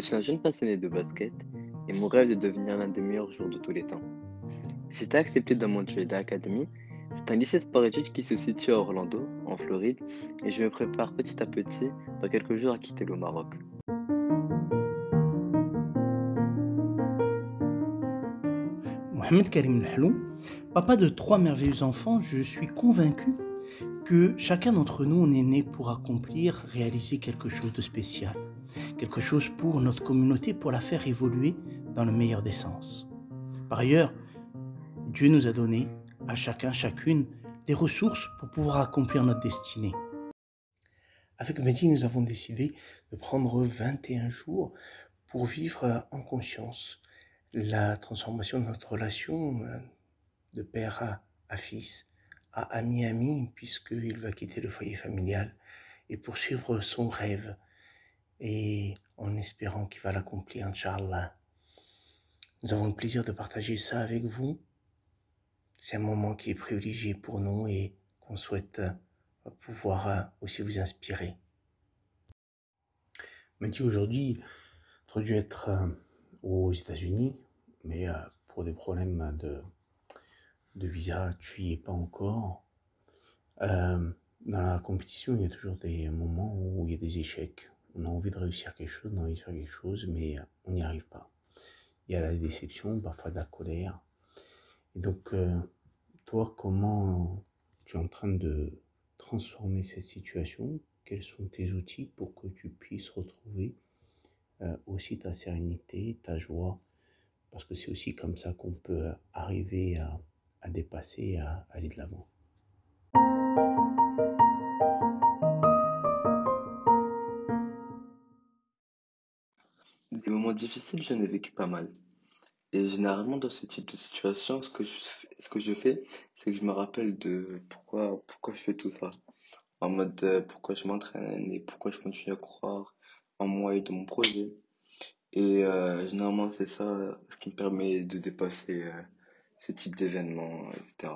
suis un jeune passionné de basket et mon rêve est de devenir l'un des meilleurs joueurs de tous les temps. Été accepté dans Montreal Academy. C'est un lycée sport-études qui se situe à Orlando, en Floride, et je me prépare petit à petit dans quelques jours à quitter le Maroc. Mohamed Karim Lhalou, papa de trois merveilleux enfants, je suis convaincu que chacun d'entre nous, on est né pour accomplir, réaliser quelque chose de spécial, quelque chose pour notre communauté, pour la faire évoluer dans le meilleur des sens. Par ailleurs, Dieu nous a donné à chacun, chacune, des ressources pour pouvoir accomplir notre destinée. Avec Mehdi, nous avons décidé de prendre 21 jours pour vivre en conscience la transformation de notre relation euh, de père à, fils, à ami ami, puisqu'il va quitter le foyer familial et poursuivre son rêve, et en espérant qu'il va l'accomplir, Inch'Allah. Nous avons le plaisir de partager ça avec vous. C'est un moment qui est privilégié pour nous et qu'on souhaite euh, pouvoir euh, aussi vous inspirer. Mathieu, aujourd'hui, dû être aux États-Unis, mais euh, pour des problèmes de, de visa, tu n'y es pas encore. Euh, dans la compétition, il y a toujours des moments où il y a des échecs. On a envie de réussir quelque chose, on a envie de faire quelque chose, mais euh, on n'y arrive pas. Il y a la déception, parfois de la colère. Et donc, toi, comment tu es en train de transformer cette situation? Quels sont tes outils pour que tu puisses retrouver aussi ta sérénité, ta joie parce que c'est aussi comme ça qu'on peut arriver à, dépasser, à, aller de l'avant. Des moments difficiles, j'en ai vécu pas mal. Et généralement, dans ce type de situation, ce que je, fais, c'est que je me rappelle de pourquoi, pourquoi je fais tout ça. En mode, euh, pourquoi je m'entraîne et pourquoi je continue à croire en moi et de mon projet. Et euh, généralement, c'est ça ce qui me permet de dépasser euh, ce type d'événements, etc.